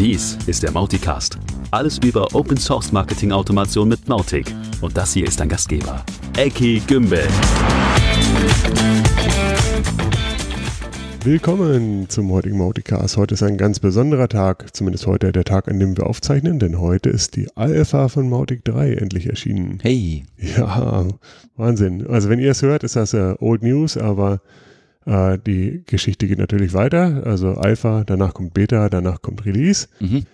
Dies ist der Mauticast. Alles über Open Source Marketing Automation mit Mautic. Und das hier ist dein Gastgeber, Eki Gümbel. Willkommen zum heutigen Mauticast. Heute ist ein ganz besonderer Tag, zumindest heute der Tag, an dem wir aufzeichnen, denn heute ist die Alpha von Mautic 3 endlich erschienen. Hey. Ja, Wahnsinn. Also wenn ihr es hört, ist das äh, Old News, aber äh, die Geschichte geht natürlich weiter. Also Alpha, danach kommt Beta, danach kommt Release. Mhm.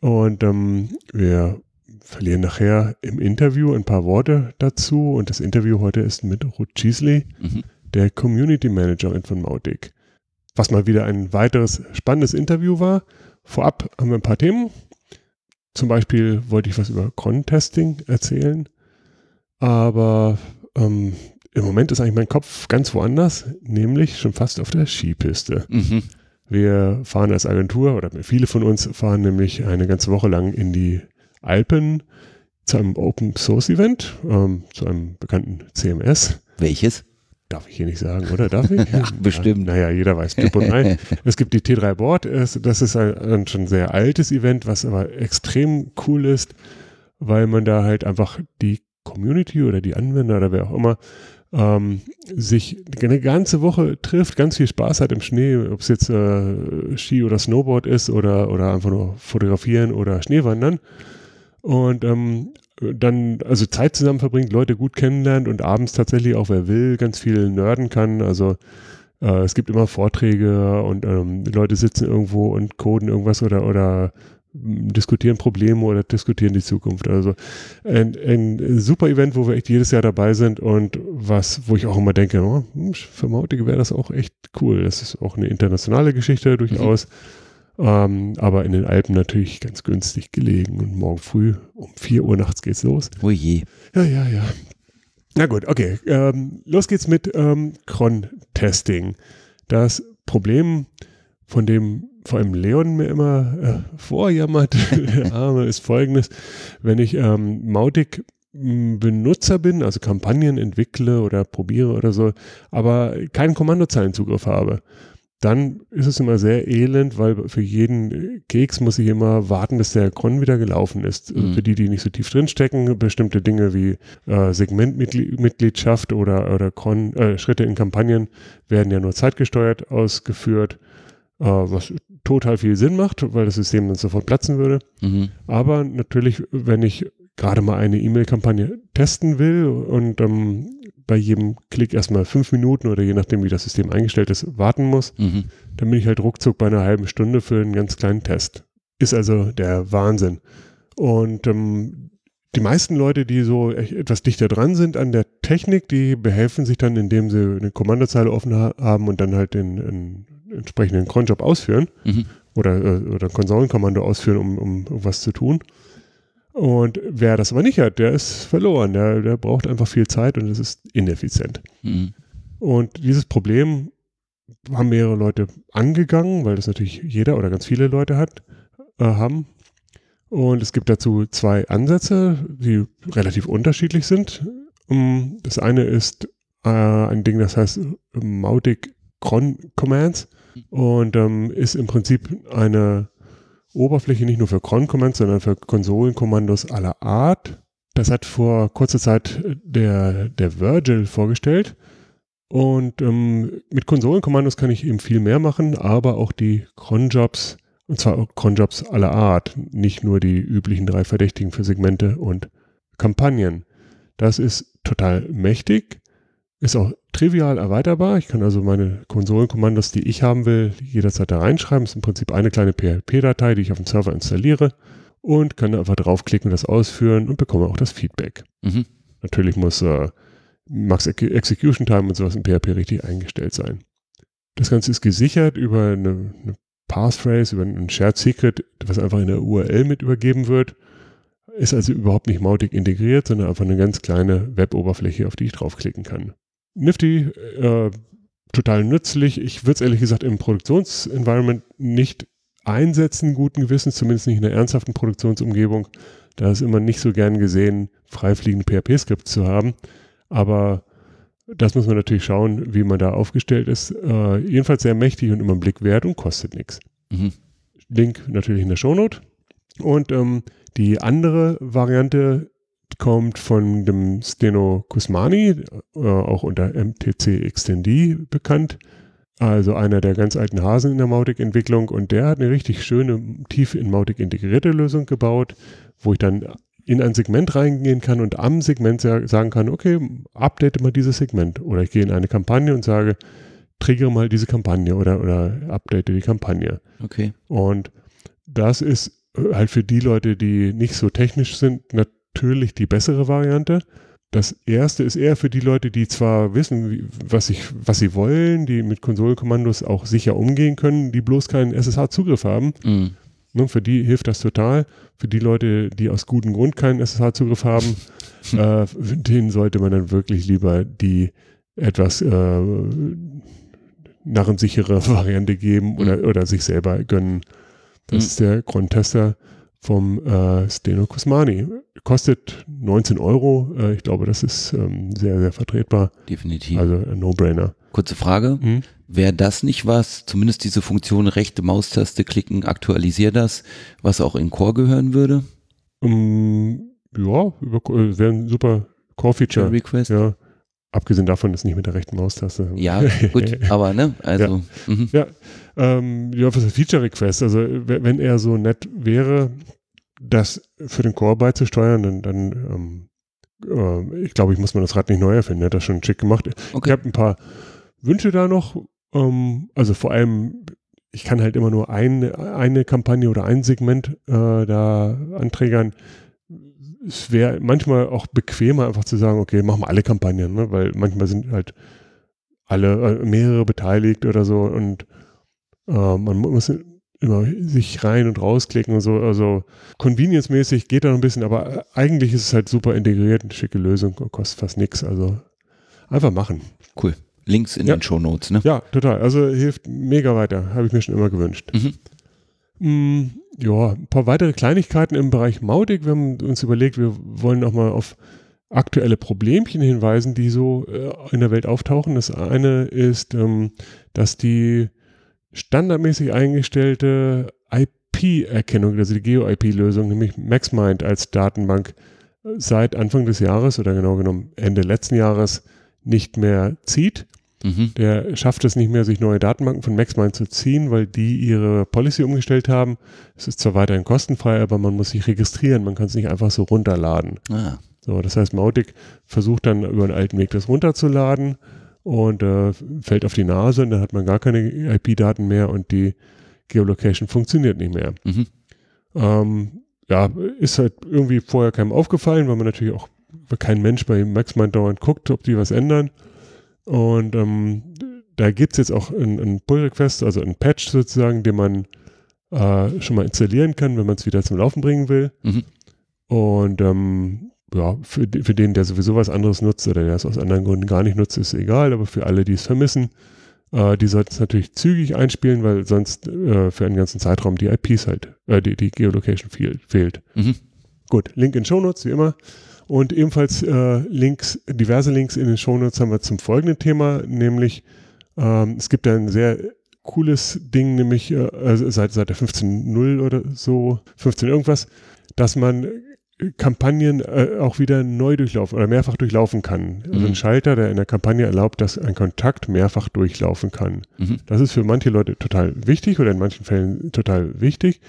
Und ähm, wir verlieren nachher im Interview ein paar Worte dazu. Und das Interview heute ist mit Ruth Cheesley, Mhm. der Community Managerin von Mautic. Was mal wieder ein weiteres spannendes Interview war. Vorab haben wir ein paar Themen. Zum Beispiel wollte ich was über Cron-Testing erzählen. Aber ähm, im Moment ist eigentlich mein Kopf ganz woanders, nämlich schon fast auf der Skipiste. Mhm. Wir fahren als Agentur oder viele von uns fahren nämlich eine ganze Woche lang in die Alpen zu einem Open Source Event, ähm, zu einem bekannten CMS. Welches? Darf ich hier nicht sagen, oder? Darf ich? Ach, bestimmt. Ja, naja, jeder weiß Typ und Ei. Es gibt die T3 Board, das ist ein, ein schon sehr altes Event, was aber extrem cool ist, weil man da halt einfach die Community oder die Anwender oder wer auch immer ähm, sich eine ganze Woche trifft, ganz viel Spaß hat im Schnee, ob es jetzt äh, Ski oder Snowboard ist oder, oder einfach nur fotografieren oder Schneewandern. Und ähm, dann also Zeit zusammen verbringt, Leute gut kennenlernt und abends tatsächlich auch, wer will, ganz viel nerden kann. Also äh, es gibt immer Vorträge und ähm, Leute sitzen irgendwo und coden irgendwas oder, oder diskutieren Probleme oder diskutieren die Zukunft. Also ein, ein super Event, wo wir echt jedes Jahr dabei sind und was, wo ich auch immer denke, oh, hm, für Mautige wäre das auch echt cool. Das ist auch eine internationale Geschichte durchaus. Ähm, aber in den Alpen natürlich ganz günstig gelegen und morgen früh um 4 Uhr nachts geht's los. Oh je. Ja, ja, ja. Na gut, okay. Ähm, los geht's mit ähm, Cron-Testing. Das Problem, von dem vor allem Leon mir immer äh, vorjammert, der Arme, ist folgendes. Wenn ich ähm, Mautic m, Benutzer bin, also Kampagnen entwickle oder probiere oder so, aber keinen Kommandozeilenzugriff habe, dann ist es immer sehr elend, weil für jeden Keks muss ich immer warten, bis der Cron wieder gelaufen ist. Mhm. Für die, die nicht so tief drinstecken, bestimmte Dinge wie äh, Segmentmitgliedschaft oder, oder Cron, äh, Schritte in Kampagnen werden ja nur zeitgesteuert ausgeführt, äh, was total viel Sinn macht, weil das System dann sofort platzen würde. Mhm. Aber natürlich, wenn ich gerade mal eine E-Mail-Kampagne testen will und ähm, bei jedem Klick erstmal fünf Minuten oder je nachdem, wie das System eingestellt ist, warten muss, Mhm. dann bin ich halt ruckzuck bei einer halben Stunde für einen ganz kleinen Test. Ist also der Wahnsinn. Und ähm, die meisten Leute, die so etwas dichter dran sind an der Technik, die behelfen sich dann, indem sie eine Kommandozeile offen ha haben und dann halt den entsprechenden Cronjob ausführen Mhm. oder, äh, oder ein Konsolenkommando ausführen, um, um irgendwas zu tun. Und wer das aber nicht hat, der ist verloren. Der, der braucht einfach viel Zeit und es ist ineffizient. Mhm. Und dieses Problem haben mehrere Leute angegangen, weil das natürlich jeder oder ganz viele Leute hat, äh, haben. Und es gibt dazu zwei Ansätze, die relativ unterschiedlich sind. Um, Das eine ist äh, ein Ding, das heißt Mautic Cron Commands und ähm, ist im Prinzip eine Oberfläche nicht nur für Cron-Commands, sondern für Konsolenkommandos aller Art. Das hat vor kurzer Zeit der, der Virgil vorgestellt. Und ähm, mit Konsolenkommandos kann ich eben viel mehr machen, aber auch die Cronjobs, und zwar Cronjobs aller Art, nicht nur die üblichen drei Verdächtigen für Segmente und Kampagnen. Das ist total mächtig, ist auch trivial erweiterbar. Ich kann also meine Konsolenkommandos, die ich haben will, jederzeit da reinschreiben. Das ist im Prinzip eine kleine PHP-Datei, die ich auf dem Server installiere und kann einfach draufklicken das ausführen und bekomme auch das Feedback. Mhm. Natürlich muss äh, Max Ex- Execution Time und sowas in PHP richtig eingestellt sein. Das Ganze ist gesichert über eine, eine Passphrase, über ein Shared Secret, was einfach in der URL mit übergeben wird. Ist also überhaupt nicht Mautic integriert, sondern einfach eine ganz kleine Web-Oberfläche, auf die ich draufklicken kann. Nifty, äh, total nützlich. Ich würde es ehrlich gesagt im Produktionsenvironment nicht einsetzen, guten Gewissens, zumindest nicht in einer ernsthaften Produktionsumgebung. Da ist immer nicht so gern gesehen, freifliegende PHP-Skripts zu haben. Aber das muss man natürlich schauen, wie man da aufgestellt ist. Äh, jedenfalls sehr mächtig und immer einen Blick wert und kostet nichts. Mhm. Link natürlich in der Shownote. Und ähm, die andere Variante kommt von dem Steno Kusmani, äh, auch unter MTC XTD bekannt. Also einer der ganz alten Hasen in der Mautic-Entwicklung und der hat eine richtig schöne, tief in Mautic integrierte Lösung gebaut, wo ich dann in ein Segment reingehen kann und am Segment sagen kann, okay, update mal dieses Segment. Oder ich gehe in eine Kampagne und sage, triggere mal diese Kampagne oder, oder update die Kampagne. Okay. Und das ist halt für die Leute, die nicht so technisch sind, natürlich die bessere Variante. Das erste ist eher für die Leute, die zwar wissen, wie, was, ich, was sie wollen, die mit Konsolkommandos auch sicher umgehen können, die bloß keinen SSH-Zugriff haben. Mhm. Ne, für die hilft das total. Für die Leute, die aus gutem Grund keinen SSH-Zugriff haben, äh, denen sollte man dann wirklich lieber die etwas äh, narrensichere Variante geben oder, mhm. oder sich selber gönnen. Das mhm. ist der Grundtester vom äh, Steno Kusmani. Kostet 19 Euro. Äh, ich glaube, das ist ähm, sehr, sehr vertretbar. Definitiv. Also ein No-Brainer. Kurze Frage. Hm? Wäre das nicht was, zumindest diese Funktion rechte Maustaste klicken, aktualisier das, was auch in Core gehören würde? Um, ja, äh, wäre ein super Core-Feature. Request. Ja. Abgesehen davon ist nicht mit der rechten Maustaste. Ja, gut, aber ne, also. Ja, mhm. ja ähm, ja, was ist Feature Request? Also, wenn er so nett wäre, das für den Core beizusteuern, dann, dann ähm, äh, ich glaube, ich muss mir das Rad nicht neu erfinden. Er hat das schon schick gemacht. Okay. Ich habe ein paar Wünsche da noch. Ähm, also vor allem, ich kann halt immer nur eine, eine Kampagne oder ein Segment äh, da anträgern. Es wäre manchmal auch bequemer, einfach zu sagen, okay, machen wir alle Kampagnen, ne? weil manchmal sind halt alle, äh, mehrere beteiligt oder so und äh, man muss immer sich rein und rausklicken und so. Also convenience-mäßig geht da noch ein bisschen, aber eigentlich ist es halt super integriert, eine schicke Lösung, kostet fast nichts. Also einfach machen. Cool. Links in ja. den Show Notes, ne? Ja, total. Also hilft mega weiter. Habe ich mir schon immer gewünscht. Mhm. Mm, ja, ein paar weitere Kleinigkeiten im Bereich Mautic. Wir haben uns überlegt, wir wollen auch mal auf aktuelle Problemchen hinweisen, die so äh, in der Welt auftauchen. Das eine ist, ähm, dass die standardmäßig eingestellte IP-Erkennung, also die Geo-IP-Lösung, nämlich MaxMind als Datenbank seit Anfang des Jahres oder genau genommen Ende letzten Jahres nicht mehr zieht. Mhm. Der schafft es nicht mehr, sich neue Datenbanken von MaxMind zu ziehen, weil die ihre Policy umgestellt haben. Es ist zwar weiterhin kostenfrei, aber man muss sich registrieren. Man kann es nicht einfach so runterladen. Ah. So, das heißt, Mautic versucht dann über einen alten Weg das runterzuladen und äh, fällt auf die Nase und dann hat man gar keine IP-Daten mehr und die Geolocation funktioniert nicht mehr. Mhm. Ähm, ja, ist halt irgendwie vorher keinem aufgefallen, weil man natürlich auch kein Mensch bei MaxMind dauernd guckt, ob die was ändern. Und ähm, da gibt es jetzt auch einen Pull-Request, also einen Patch sozusagen, den man äh, schon mal installieren kann, wenn man es wieder zum Laufen bringen will. Mhm. Und ähm, ja, für, für den, der sowieso was anderes nutzt oder der es aus anderen Gründen gar nicht nutzt, ist egal, aber für alle, die es vermissen, äh, die sollten es natürlich zügig einspielen, weil sonst äh, für einen ganzen Zeitraum die IPs halt, äh, die, die Geolocation fehl, fehlt. Mhm. Gut, Link in Shownotes, wie immer. Und ebenfalls äh, Links, diverse Links in den Shownotes haben wir zum folgenden Thema, nämlich ähm, es gibt ein sehr cooles Ding, nämlich äh, also seit, seit der 15.0 oder so, 15 irgendwas, dass man Kampagnen äh, auch wieder neu durchlaufen oder mehrfach durchlaufen kann. Also mhm. ein Schalter, der in der Kampagne erlaubt, dass ein Kontakt mehrfach durchlaufen kann. Mhm. Das ist für manche Leute total wichtig oder in manchen Fällen total wichtig.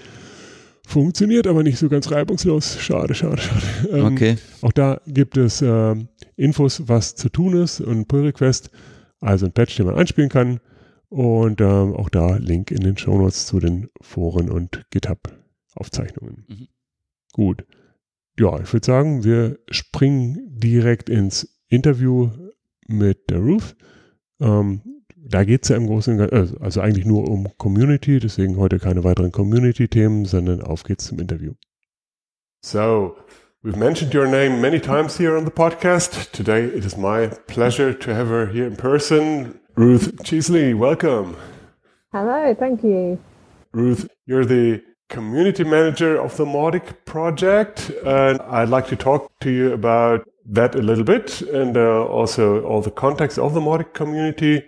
Funktioniert aber nicht so ganz reibungslos. Schade, schade, schade. Ähm, okay. Auch da gibt es äh, Infos, was zu tun ist und Pull Request, also ein Patch, den man einspielen kann. Und äh, auch da Link in den Shownotes zu den Foren und GitHub-Aufzeichnungen. Mhm. Gut ja, ich würde sagen, wir springen direkt ins Interview mit der Ruth. Ähm, da geht es ja im Großen und Ganzen, also eigentlich nur um Community, deswegen heute keine weiteren Community-Themen, sondern auf geht's zum Interview. So, we've mentioned your name many times here on the podcast. Today it is my pleasure to have her here in person. Ruth Cheesley, welcome. Hello, thank you. Ruth, you're the community manager of the Mautic project. And I'd like to talk to you about that a little bit and uh, also all the context of the Mautic community.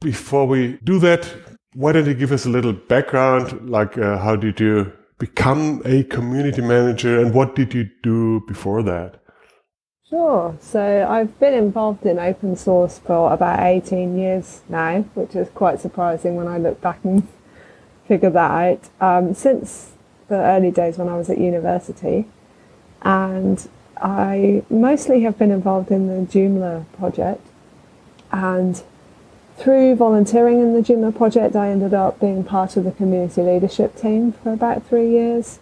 Before we do that, why don't you give us a little background? Like, uh, how did you become a community manager and what did you do before that? Sure. So I've been involved in open source for about 18 years now, which is quite surprising when I look back and figure that out. Um, since the early days when I was at university. And I mostly have been involved in the Joomla project. And through volunteering in the Joomla project, I ended up being part of the community leadership team for about three years.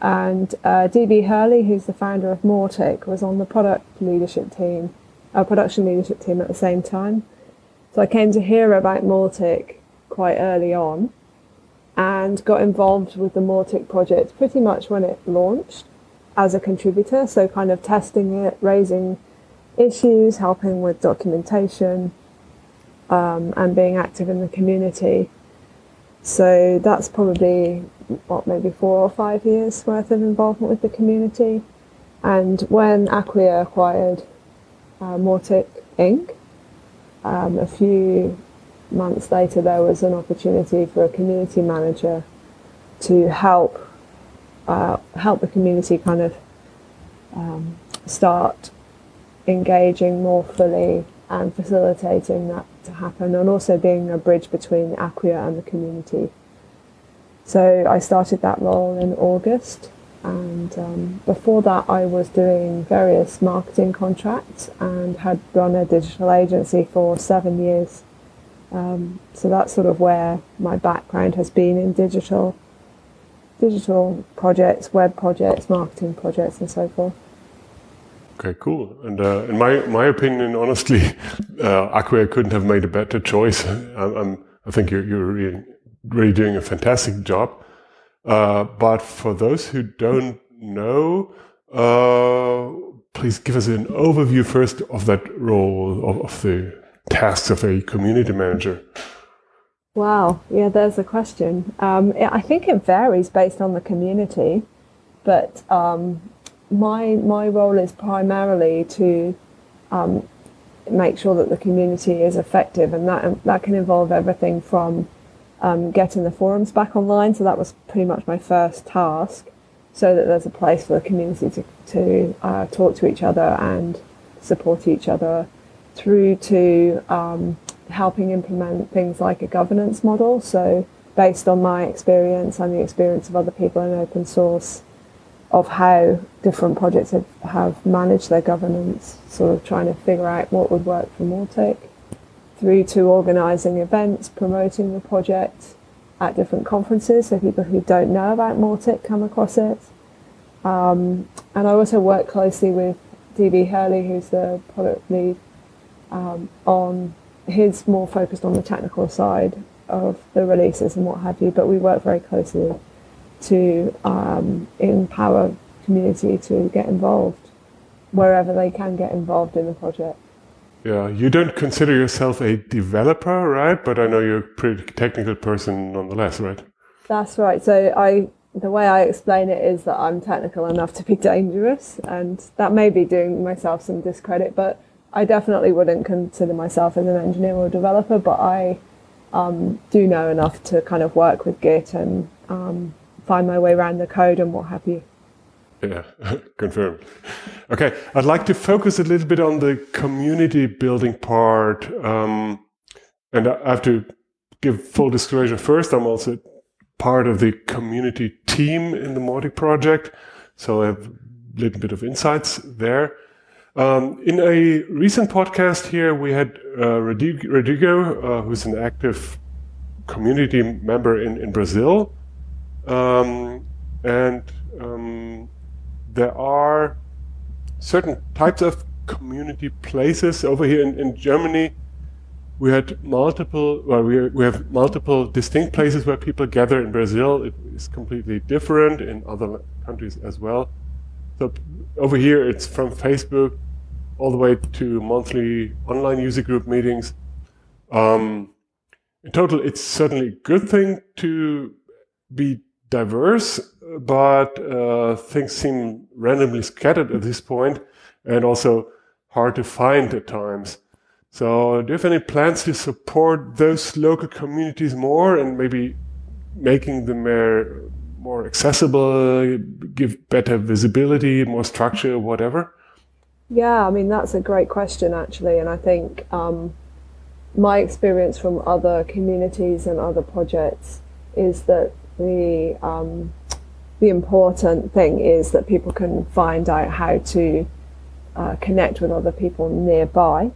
And uh, DB Hurley, who's the founder of Mautic, was on the product leadership team, uh, production leadership team at the same time. So I came to hear about Mautic quite early on and got involved with the Mautic project pretty much when it launched as a contributor. So kind of testing it, raising issues, helping with documentation, um, and being active in the community. So that's probably what maybe four or five years worth of involvement with the community. And when Acquia acquired uh, Mautic Inc., um, a few months later, there was an opportunity for a community manager to help uh, help the community kind of um, start engaging more fully and facilitating that to happen, and also being a bridge between Acquia and the community. So I started that role in August, and um, before that, I was doing various marketing contracts and had run a digital agency for seven years. Um, so that's sort of where my background has been in digital, digital projects, web projects, marketing projects, and so forth. Okay, cool. And uh, in my my opinion, honestly, uh, Acquia couldn't have made a better choice. I'm, I'm, i think you're you're really, really doing a fantastic job. Uh, but for those who don't know, uh, please give us an overview first of that role of, of the tasks of a community manager. Wow, yeah, there's a question. Um, I think it varies based on the community, but um, my my role is primarily to um, make sure that the community is effective, and that that can involve everything from um, getting the forums back online. So that was pretty much my first task, so that there's a place for the community to to uh, talk to each other and support each other, through to um, helping implement things like a governance model. So based on my experience and the experience of other people in open source of how different projects have, have managed their governance, sort of trying to figure out what would work for Mautic, through to organising events, promoting the project at different conferences so people who don't know about Mautic come across it. Um, and I also work closely with DB Hurley, who's the product lead, um, on his more focused on the technical side of the releases and what have you, but we work very closely to um, empower community to get involved wherever they can get involved in the project. Yeah, you don't consider yourself a developer, right? But I know you're a pretty technical person nonetheless, right? That's right. So I, the way I explain it is that I'm technical enough to be dangerous, and that may be doing myself some discredit, but I definitely wouldn't consider myself as an engineer or developer, but I um, do know enough to kind of work with Git and um, find my way around the code and what have you. Yeah, confirmed. Okay, I'd like to focus a little bit on the community building part. Um, and I have to give full disclosure first. I'm also part of the community team in the Mautic project. So I have a little bit of insights there. Um, in a recent podcast here, we had uh, Rodrigo, uh, who's an active community member in, in Brazil. Um, and um, there are certain types of community places over here in, in Germany. We had multiple, well, we, we have multiple distinct places where people gather. In Brazil, it is completely different. In other countries as well. So over here, it's from Facebook all the way to monthly online user group meetings. Um, in total, it's certainly a good thing to be diverse, but uh, things seem randomly scattered at this point and also hard to find at times. So, do you have any plans to support those local communities more and maybe making them more, more accessible, give better visibility, more structure, whatever? Yeah, I mean, that's a great question, actually. And I think um, my experience from other communities and other projects is that the um, the important thing is that people can find out how to uh, connect with other people nearby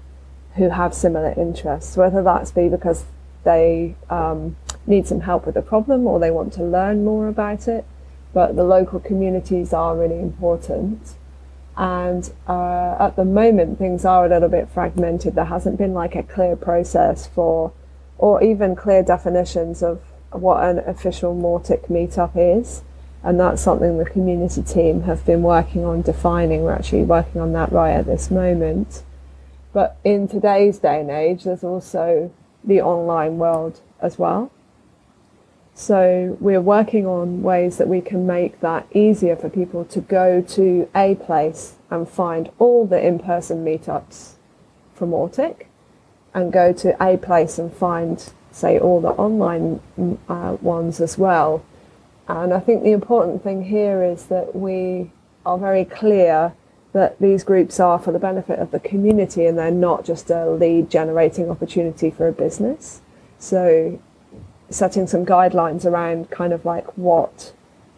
who have similar interests, whether that's be because they um, need some help with a problem or they want to learn more about it. But the local communities are really important. And uh, at the moment, things are a little bit fragmented. There hasn't been like a clear process for, or even clear definitions of what an official Mautic meetup is. And that's something the community team have been working on defining. We're actually working on that right at this moment. But in today's day and age, there's also the online world as well. So we're working on ways that we can make that easier for people to go to a place and find all the in-person meetups from Mautic and go to a place and find, say, all the online uh, ones as well. And I think the important thing here is that we are very clear that these groups are for the benefit of the community and they're not just a lead generating opportunity for a business. So setting some guidelines around kind of like what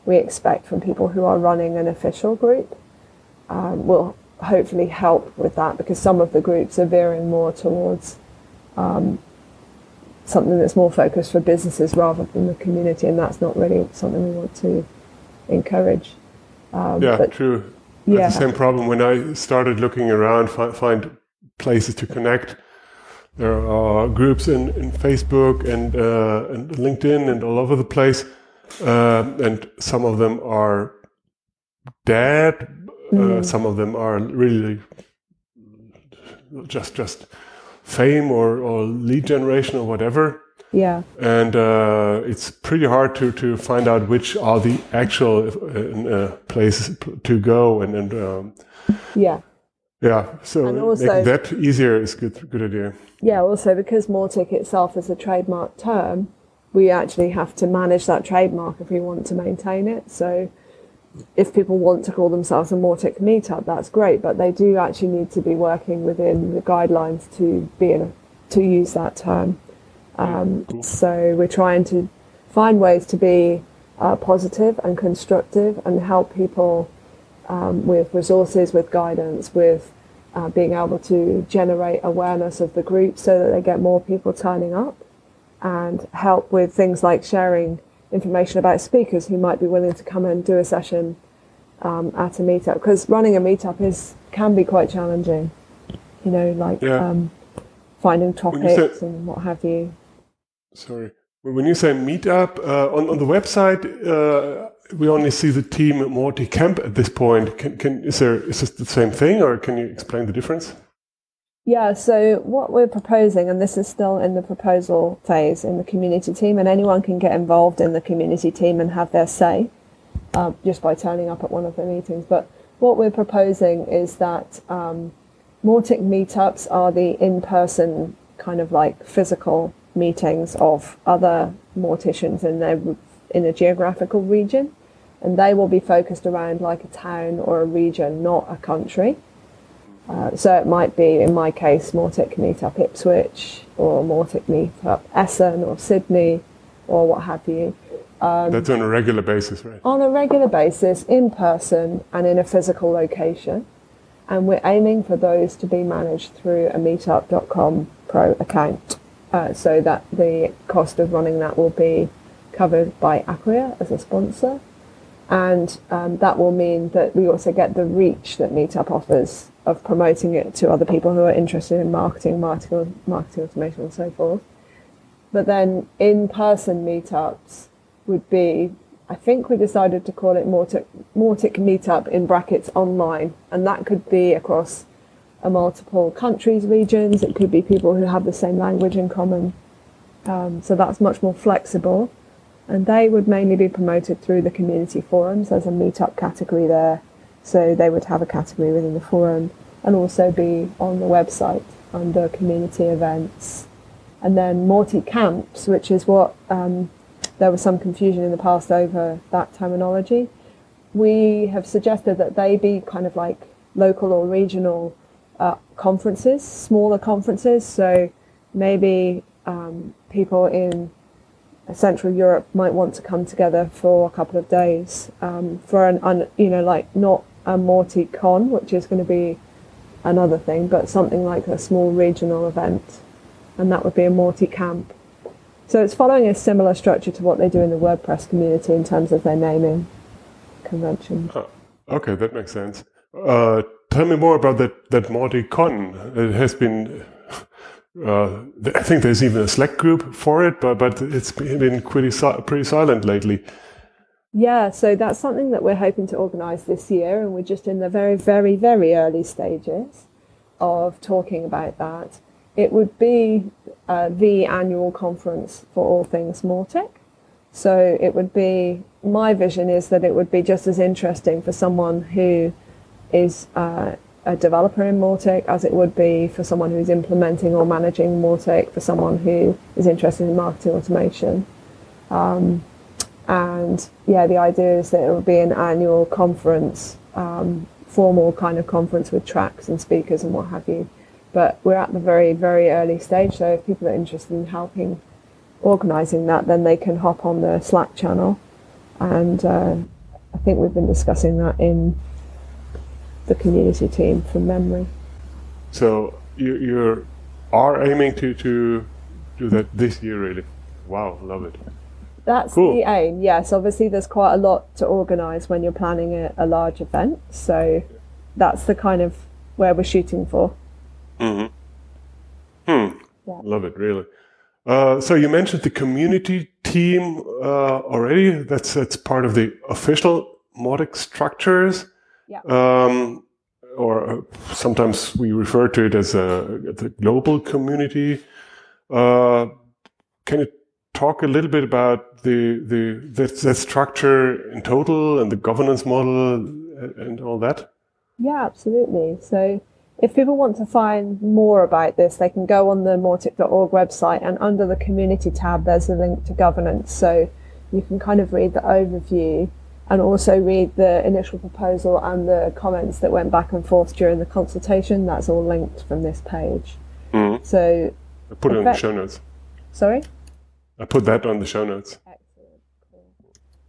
we expect from people who are running an official group um, will hopefully help with that because some of the groups are veering more towards um, something that's more focused for businesses rather than the community, and that's not really something we want to encourage. Um, yeah, but, true. Yeah. the same problem when I started looking around, find, find places to connect. There are groups in, in Facebook and, uh, and LinkedIn and all over the place. Uh, and some of them are dead. Mm. Uh, some of them are really just just fame or, or lead generation or whatever. Yeah. And uh, it's pretty hard to, to find out which are the actual uh, uh places to go and, and um, yeah. Yeah, so and also, that easier is good good idea. Yeah, also because Mautic itself is a trademark term, we actually have to manage that trademark if we want to maintain it. So if people want to call themselves a Mautic meetup, that's great, but they do actually need to be working within the guidelines to be in a, to use that term. Um, cool. So we're trying to find ways to be uh, positive and constructive and help people um, with resources, with guidance, with uh, being able to generate awareness of the group so that they get more people turning up and help with things like sharing information about speakers who might be willing to come and do a session um, at a meetup. Because running a meetup is can be quite challenging you know like yeah. um, finding topics say, and what have you. Sorry. When you say meetup uh, on, on the website uh, we only see the team at Mautic Camp at this point can, can is there is this the same thing or can you explain the difference yeah, so what we're proposing, and this is still in the proposal phase in the community team, and anyone can get involved in the community team and have their say uh, just by turning up at one of the meetings. But what we're proposing is that um, Mautic meetups are the in person, kind of like physical meetings of other Mauticians in, their, in a geographical region, and they will be focused around like a town or a region, not a country. Uh, so it might be, in my case, Mautic Meetup Ipswich or Mautic Meetup Essen or Sydney or what have you. Um, That's on a regular basis, right? On a regular basis, in person and in a physical location. And we're aiming for those to be managed through a meetup.com pro account uh, so that the cost of running that will be covered by Acquia as a sponsor. And um, that will mean that we also get the reach that Meetup offers of promoting it to other people who are interested in marketing, marketing, marketing automation, and so forth. But then in-person meetups would be, I think we decided to call it Mautic, Mautic Meetup in brackets online, and that could be across a multiple countries, regions. It could be people who have the same language in common. Um, so that's much more flexible, and they would mainly be promoted through the community forums. There's a meetup category there so they would have a category within the forum and also be on the website. under community events. And then Mautic camps, which is what um, there was some confusion in the past over that terminology. We have suggested that they be kind of like local or regional uh, conferences, smaller conferences. So maybe um, people in Central Europe might want to come together for a couple of days um, for an, un, you know, like not a Mautic Con, which is going to be another thing, but something like a small regional event, and that would be a Mautic camp. So it's following a similar structure to what they do in the WordPress community in terms of their naming convention. Oh, okay, that makes sense. Uh, tell me more about that that Mautic Con. It has been. Uh, I think there's even a Slack group for it, but but it's been pretty pretty silent lately. Yeah, so that's something that we're hoping to organise this year, and we're just in the very, very, very early stages of talking about that. It would be uh, the annual conference for all things Mautic. So it would be, my vision is that it would be just as interesting for someone who is uh, a developer in Mautic as it would be for someone who's implementing or managing Mautic, for someone who is interested in marketing automation. Um, and yeah, the idea is that it would be an annual conference, um, formal kind of conference with tracks and speakers and what have you. But we're at the very, very early stage, so if people are interested in helping organising that, then they can hop on the Slack channel. And uh, I think we've been discussing that in the community team from memory. So you you are aiming to, to do that this year, really? Wow, love it. That's cool. the aim. Yes, obviously there's quite a lot to organise when you're planning a, a, large event. So that's the kind of where we're shooting for. Mm-hmm. Hmm. Yeah. Love it, really. Uh, so you mentioned the community team uh, already. That's that's part of the official Mautic structures. Yeah. Um, or uh, sometimes we refer to it as a the global community. Uh, can you talk a little bit about the the that, that structure in total and the governance model and all that? Yeah, absolutely. So if people want to find more about this, they can go on the mautic.org website and under the community tab, there's a link to governance. So you can kind of read the overview and also read the initial proposal and the comments that went back and forth during the consultation. That's all linked from this page. Mm-hmm. So I put it in the show notes. Sorry? I put that on the show notes. Excellent.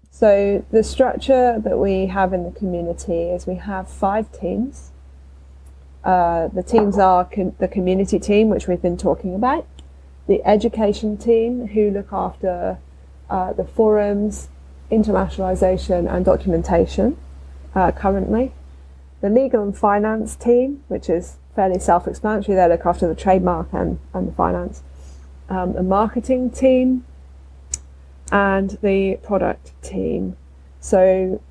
So the structure that we have in the community is we have five teams. Uh, the teams are com- the community team, which we've been talking about, the education team, who look after uh, the forums, internationalization, and documentation uh, currently, the legal and finance team, which is fairly self explanatory, they look after the trademark and, and the finance um, a marketing team and the product team. So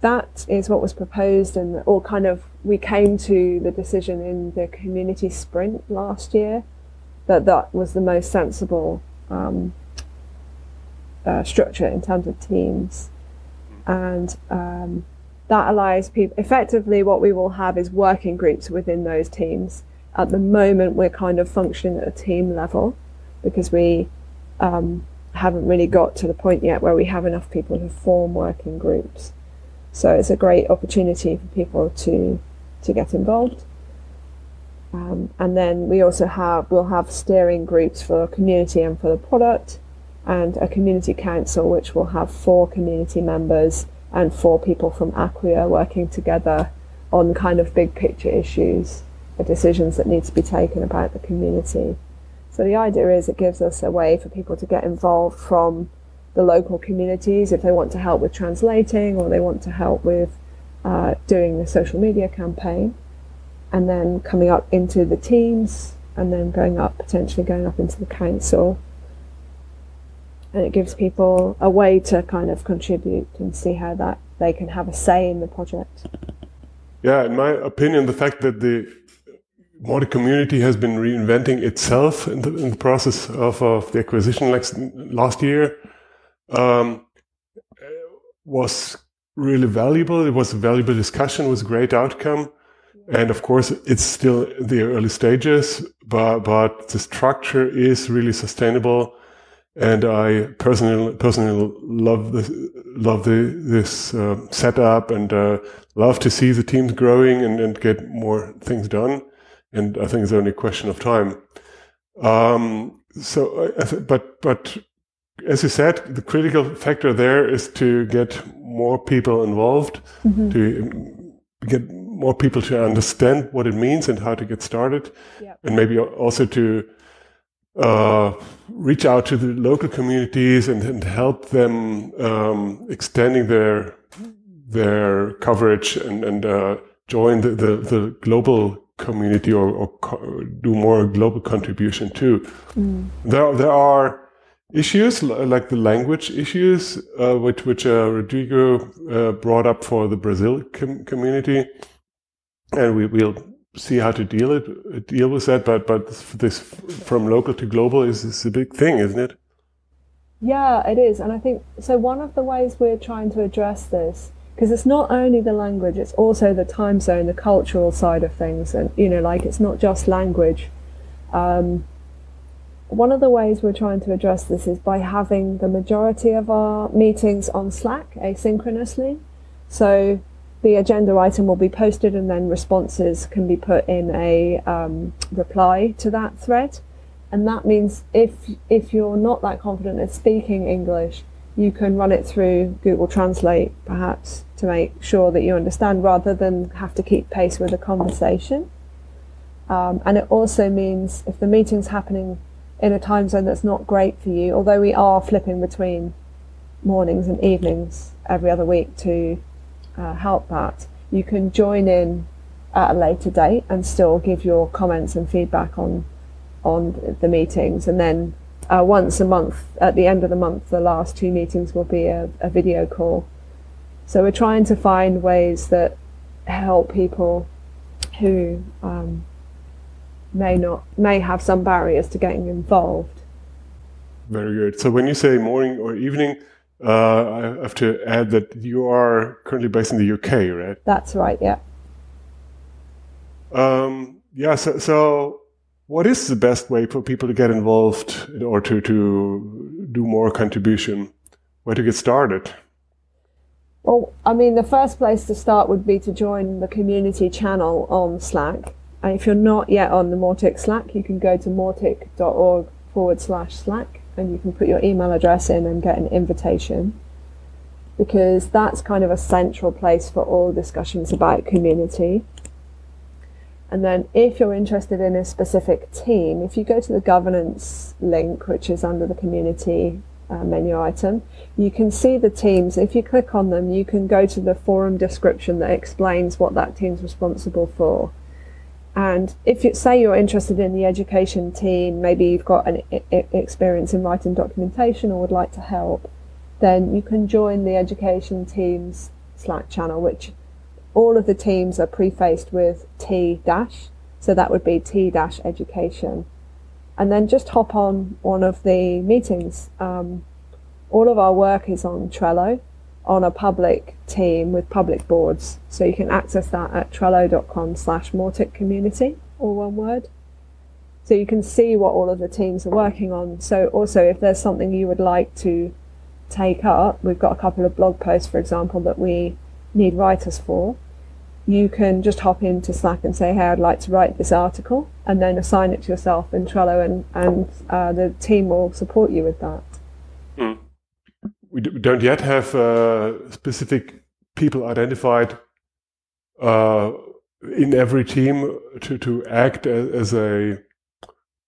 that is what was proposed and all kind of we came to the decision in the community sprint last year that that was the most sensible um, uh, structure in terms of teams and um, that allows people effectively what we will have is working groups within those teams at the moment we're kind of functioning at a team level because we um, haven't really got to the point yet where we have enough people to form working groups. So it's a great opportunity for people to to get involved. Um, and then we also have we'll have steering groups for the community and for the product, and a community council which will have four community members and four people from Acquia working together on kind of big picture issues, the decisions that need to be taken about the community. So the idea is it gives us a way for people to get involved from the local communities if they want to help with translating or they want to help with uh, doing the social media campaign, and then coming up into the teams, and then going up potentially going up into the council. And it gives people a way to kind of contribute and see how that they can have a say in the project. Yeah, in my opinion, the fact that the Mautic community has been reinventing itself in the, in the process of, of the acquisition like last year um, was really valuable. It was a valuable discussion, was a great outcome. And of course, it's still the early stages, but, but the structure is really sustainable. And I personally, personally love this, love the, this uh, setup and uh, love to see the teams growing and, and get more things done. And I think it's only a question of time. Um, so, but, but as you said, the critical factor there is to get more people involved, mm-hmm. to get more people to understand what it means and how to get started, yep. and maybe also to uh, reach out to the local communities and, and help them um, extending their their coverage and, and uh, join the, the, the, global community or, or co- do more global contribution too. Mm. There, there are issues like the language issues, uh, which which uh, Rodrigo uh, brought up for the Brazil com- community, and we will see how to deal it deal with that. But but this from local to global is, is a big thing, isn't it? Yeah, it is, and I think so. One of the ways we're trying to address this because it's not only the language; it's also the time zone, the cultural side of things, and you know, like it's not just language. Um, one of the ways we're trying to address this is by having the majority of our meetings on Slack asynchronously. So the agenda item will be posted and then responses can be put in a um, reply to that thread. And that means if, if you're not that confident at speaking English, you can run it through Google Translate perhaps to make sure that you understand rather than have to keep pace with the conversation. Um, and it also means if the meeting's happening in a time zone that's not great for you, although we are flipping between mornings and evenings every other week to uh, help that, you can join in at a later date and still give your comments and feedback on on the meetings. And then uh, once a month, at the end of the month, the last two meetings will be a, a video call. So we're trying to find ways that help people who um, may not may have some barriers to getting involved. Very good. So when you say morning or evening, uh, I have to add that you are currently based in the UK, right? That's right. Yeah. Um, yeah. So, so, what is the best way for people to get involved or to to do more contribution? Where to get started? Well, I mean, the first place to start would be to join the community channel on Slack. And if you're not yet on the Mautic Slack, you can go to mautic.org forward slash Slack and you can put your email address in and get an invitation because that's kind of a central place for all discussions about community. And then if you're interested in a specific team, if you go to the governance link, which is under the community uh, menu item, you can see the teams. If you click on them, you can go to the forum description that explains what that team's responsible for. And if you say you're interested in the education team, maybe you've got an I- experience in writing documentation or would like to help, then you can join the education team's Slack channel, which all of the teams are prefaced with T dash, so that would be T dash education. And then just hop on one of the meetings. Um, all of our work is on Trello, on a public team with public boards. So you can access that at trello.com slash Mautic community, all one word. So you can see what all of the teams are working on. So also if there's something you would like to take up, we've got a couple of blog posts, for example, that we need writers for. You can just hop into Slack and say, hey, I'd like to write this article, and then assign it to yourself in Trello, and, and uh, the team will support you with that. We don't yet have uh, specific people identified uh, in every team to, to act as, a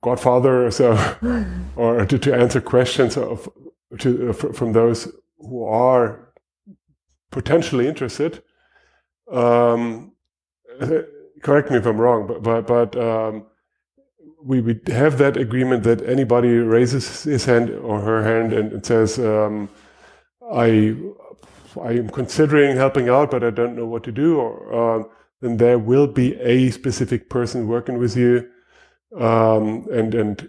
godfather or so, or to, to answer questions of, to, uh, from those who are potentially interested. Um, correct me if I'm wrong, but, but, but um, we, we have that agreement that anybody raises his hand or her hand and, and says, um, I I am considering helping out, but I don't know what to do, or uh, then there will be a specific person working with you um, and and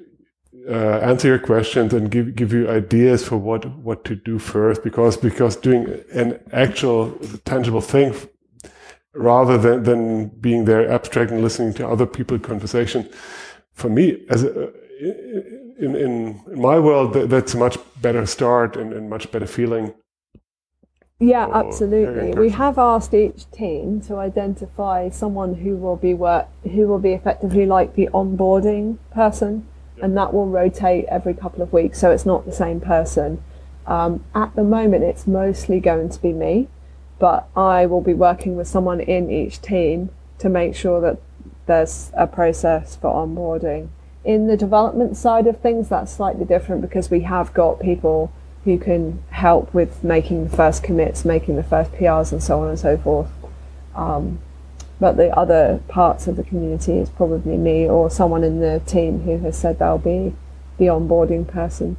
uh, answer your questions and give give you ideas for what what to do first. Because because doing an actual tangible thing rather than, than being there abstract and listening to other people's conversation. For me, as a, in, in, in my world, that, that's a much better start and, and much better feeling. Yeah, absolutely. We have asked each team to identify someone who will be work who will be effectively like the onboarding person, and that will rotate every couple of weeks, so it's not the same person. Um, at the moment, it's mostly going to be me, but I will be working with someone in each team to make sure that there's a process for onboarding. In the development side of things, that's slightly different because we have got people who can help with making the first commits, making the first PRs, and so on and so forth. Um, but the other parts of the community is probably me or someone in the team who has said they'll be the onboarding person.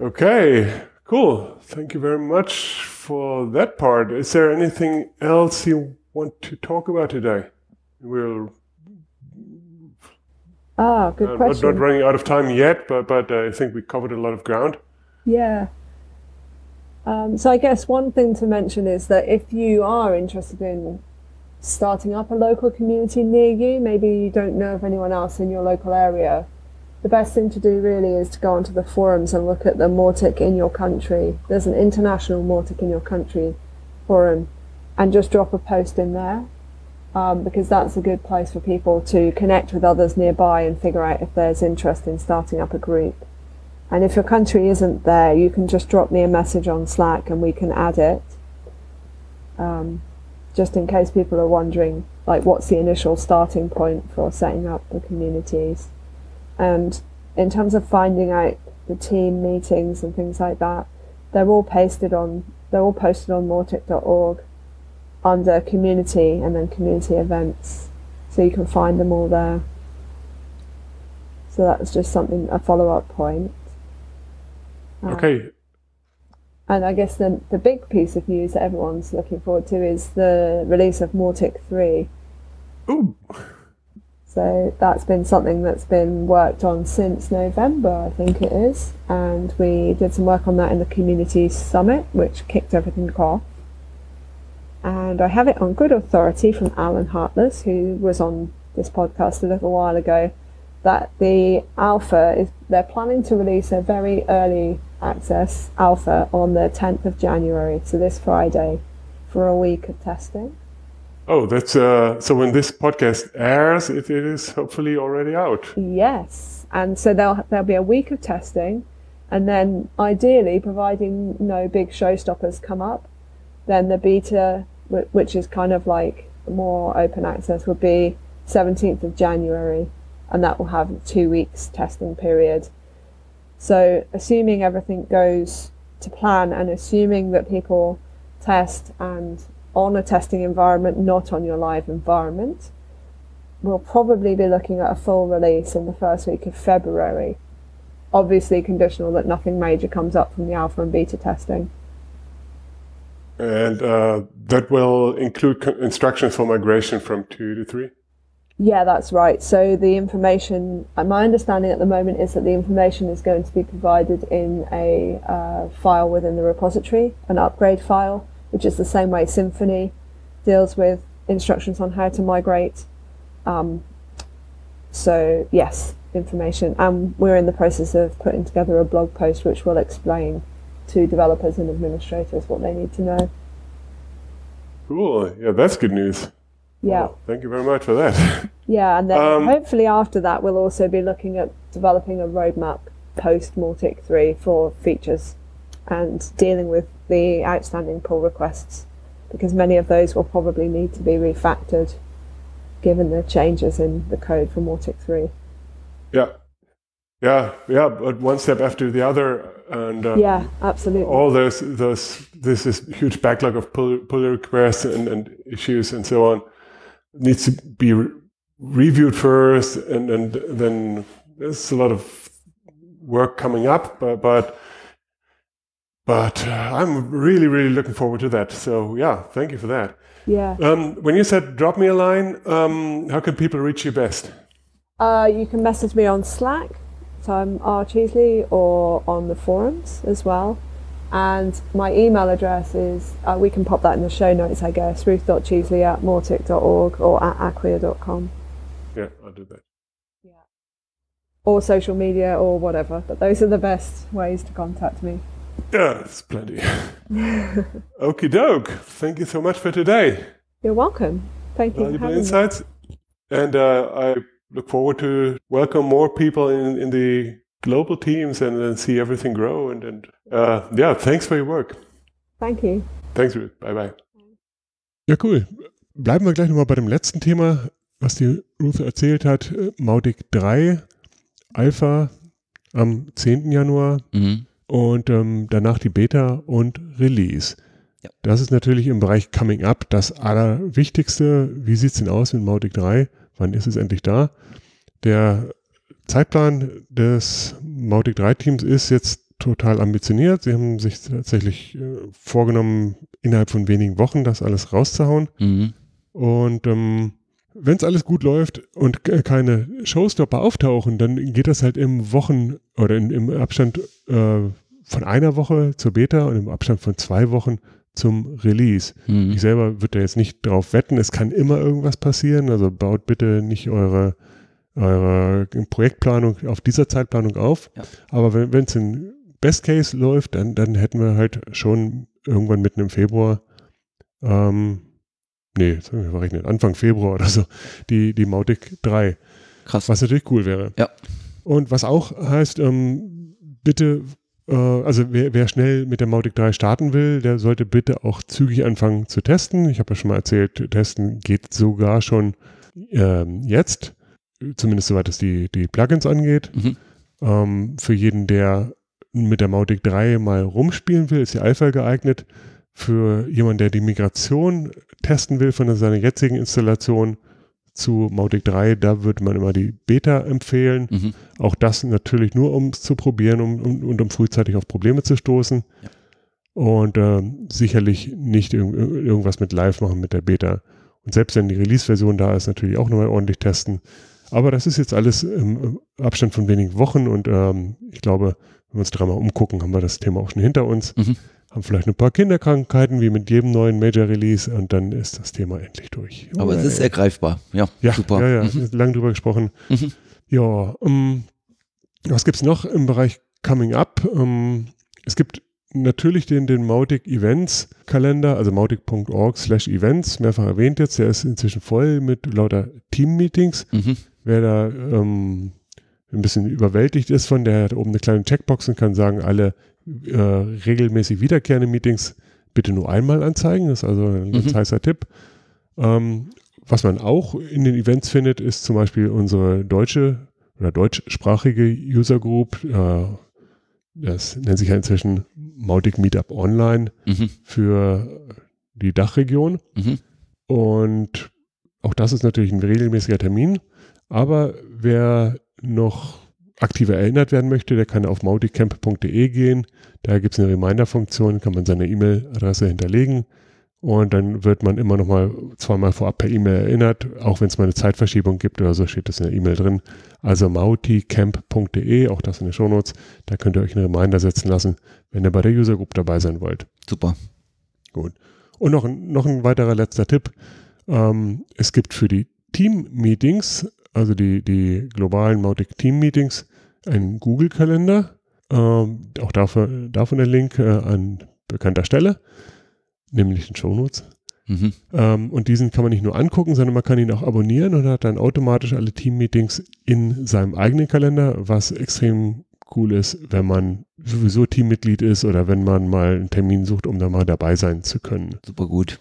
Okay, cool. Thank you very much for that part. Is there anything else you want to talk about today? We're Ah, good uh, not, question. not running out of time yet, but, but uh, I think we covered a lot of ground. Yeah. Um, so I guess one thing to mention is that if you are interested in starting up a local community near you, maybe you don't know of anyone else in your local area, the best thing to do really is to go onto the forums and look at the Mautic in your country. There's an international Mautic in your country forum and just drop a post in there um, because that's a good place for people to connect with others nearby and figure out if there's interest in starting up a group. And if your country isn't there, you can just drop me a message on Slack and we can add it. Um, just in case people are wondering, like, what's the initial starting point for setting up the communities. And in terms of finding out the team meetings and things like that, they're all pasted on, they're all posted on mautic.org under community and then community events. So you can find them all there. So that's just something, a follow up point. Um, Okay, And I guess the, the big piece of news that everyone's looking forward to is the release of Mautic 3. Ooh, So that's been something that's been worked on since November, I think it is. And we did some work on that in the Community Summit, which kicked everything off. And I have it on good authority from Alan Hartless, who was on this podcast a little while ago, that the alpha is, they're planning to release a very early access alpha on the 10th of January, so this Friday, for a week of testing. oh, that's uh, so when this podcast airs, it, it is hopefully already out. Yes, and so there'll there'll be a week of testing, and then ideally, providing no big showstoppers come up, then the beta, which is kind of like more open access, would be 17th of January, and that will have two weeks testing period. So, assuming everything goes to plan, and assuming that people test and on a testing environment, not on your live environment, we'll probably be looking at a full release in the first week of February. Obviously, conditional that nothing major comes up from the alpha and beta testing. And uh, that will include instructions for migration from two to three. Yeah, that's right. So the information, uh, my understanding at the moment is that the information is going to be provided in a uh, file within the repository, an upgrade file, which is the same way Symfony deals with instructions on how to migrate. Um, so yes, information, and we're in the process of putting together a blog post which will explain to developers and administrators what they need to know. Cool. Yeah, that's good news. Yeah. Well, thank you very much for that. Yeah, and then Um, hopefully after that, we'll also be looking at developing a roadmap post Mautic 3 for features and dealing with the outstanding pull requests because many of those will probably need to be refactored given the changes in the code for Mautic 3. yeah. Yeah, yeah, but one step after the other, and uh, Yeah, absolutely. all those those this is huge backlog of pull, pull requests and, and issues and so on needs to be re- reviewed first, and and then there's a lot of work coming up, but but but uh, I'm really really looking forward to that. So yeah, thank you for that. Yeah. Um, when you said drop me a line, um, how can people reach you best? Uh, you can message me on Slack, so I'm R Cheesley, or on the forums as well. And my email address is, uh, we can pop that in the show notes, I guess, ruth.cheesley at mautic.org or at acquia.com. Yeah, I'll do that. Yeah. Or social media or whatever. But those are the best ways to contact me. Yeah, it's plenty. Okie doke. Thank you so much for today. You're welcome. Thank you for Valuable having me. insights. And uh, I look forward to welcome more people in, in the global teams and then see everything grow. And, and uh, yeah, thanks for your work. Thank you. Thanks, Ruth. Bye bye. Ja, cool. Bleiben wir gleich nochmal bei dem letzten Thema, was die Ruth erzählt hat. Mautic 3 Alpha am 10. Januar Mhm. und ähm, danach die Beta und Release. Ja. Das ist natürlich im Bereich Coming Up das Allerwichtigste. Wie sieht es denn aus mit Mautic 3? Wann ist es endlich da? Der Zeitplan des Mautic 3 Teams ist jetzt total ambitioniert. Sie haben sich tatsächlich äh, vorgenommen, innerhalb von wenigen Wochen das alles rauszuhauen. Mhm. Und ähm, wenn es alles gut läuft und ke- keine Showstopper auftauchen, dann geht das halt im Wochen oder in, im Abstand äh, von einer Woche zur Beta und im Abstand von zwei Wochen zum Release. Mhm. Ich selber würde da jetzt nicht drauf wetten, es kann immer irgendwas passieren, also baut bitte nicht eure, eure Projektplanung auf dieser Zeitplanung auf. Ja. Aber wenn es in Best Case läuft, dann, dann hätten wir halt schon irgendwann mitten im Februar, ähm, nee, jetzt haben wir verrechnet, Anfang Februar oder so, die, die Mautic 3, Krass. was natürlich cool wäre. Ja. Und was auch heißt, ähm, bitte, also wer, wer schnell mit der Mautic 3 starten will, der sollte bitte auch zügig anfangen zu testen. Ich habe ja schon mal erzählt, testen geht sogar schon ähm, jetzt, zumindest soweit es die, die Plugins angeht. Mhm. Ähm, für jeden, der mit der Mautic 3 mal rumspielen will, ist die Alpha geeignet. Für jemanden, der die Migration testen will von seiner jetzigen Installation zu Mautic 3, da würde man immer die Beta empfehlen. Mhm. Auch das natürlich nur, um es zu probieren um, um, und um frühzeitig auf Probleme zu stoßen. Ja. Und ähm, sicherlich nicht irg irgendwas mit Live machen mit der Beta. Und selbst wenn die Release-Version da ist, natürlich auch nochmal ordentlich testen. Aber das ist jetzt alles im Abstand von wenigen Wochen und ähm, ich glaube, wenn wir uns dreimal umgucken, haben wir das Thema auch schon hinter uns. Mhm. Haben vielleicht ein paar Kinderkrankheiten, wie mit jedem neuen Major-Release und dann ist das Thema endlich durch. Aber es ist ergreifbar. Ja, ja, super. Ja, ja, Mhm. lang drüber gesprochen. Mhm. Ja, ähm, was gibt es noch im Bereich Coming Up? Ähm, es gibt natürlich den, den Mautic Events Kalender, also mautic.org slash Events, mehrfach erwähnt jetzt, der ist inzwischen voll mit lauter Team-Meetings. Mhm. Wer da ähm, ein bisschen überwältigt ist von, der hat oben eine kleine Checkbox und kann sagen, alle äh, regelmäßig wiederkehrende Meetings bitte nur einmal anzeigen. Das ist also ein ganz Mhm. heißer Tipp. Ähm, was man auch in den Events findet, ist zum Beispiel unsere deutsche oder deutschsprachige User Group. Äh, das nennt sich ja inzwischen Mautic Meetup Online Mhm. für die Dachregion. Mhm. Und auch das ist natürlich ein regelmäßiger Termin. Aber wer noch aktiver erinnert werden möchte, der kann auf mauticamp.de gehen. Da gibt es eine Reminder-Funktion, kann man seine E-Mail-Adresse hinterlegen. Und dann wird man immer noch mal zweimal vorab per E-Mail erinnert, auch wenn es mal eine Zeitverschiebung gibt oder so, steht das in der E-Mail drin. Also mauticamp.de, auch das in den Shownotes, da könnt ihr euch einen Reminder setzen lassen, wenn ihr bei der User Group dabei sein wollt. Super. Und noch, ein- noch ein weiterer letzter Tipp. Ähm, es gibt für die Team-Meetings, also die, die globalen Mautic Team-Meetings, einen Google-Kalender. Ähm, auch dafür, davon der Link äh, an bekannter Stelle, nämlich in Shownotes. Mhm. Ähm, und diesen kann man nicht nur angucken, sondern man kann ihn auch abonnieren und hat dann automatisch alle Team-Meetings in seinem eigenen Kalender, was extrem cool ist, wenn man sowieso Teammitglied ist oder wenn man mal einen Termin sucht, um da mal dabei sein zu können. Super gut.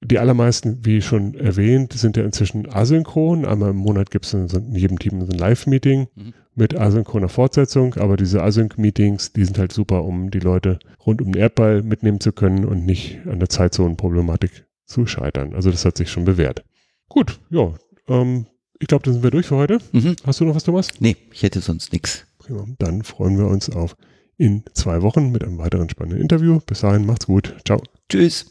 Die allermeisten, wie schon erwähnt, sind ja inzwischen asynchron. Einmal im Monat gibt es in jedem Team so ein Live-Meeting Mhm. mit asynchroner Fortsetzung, aber diese Async-Meetings, die sind halt super, um die Leute rund um den Erdball mitnehmen zu können und nicht an der Zeitzonenproblematik zu scheitern. Also das hat sich schon bewährt. Gut, ja, ähm, ich glaube, dann sind wir durch für heute. Mhm. Hast du noch was, Thomas? Nee, ich hätte sonst nichts. Prima. Dann freuen wir uns auf in zwei Wochen mit einem weiteren spannenden Interview. Bis dahin, macht's gut. Ciao. Tschüss.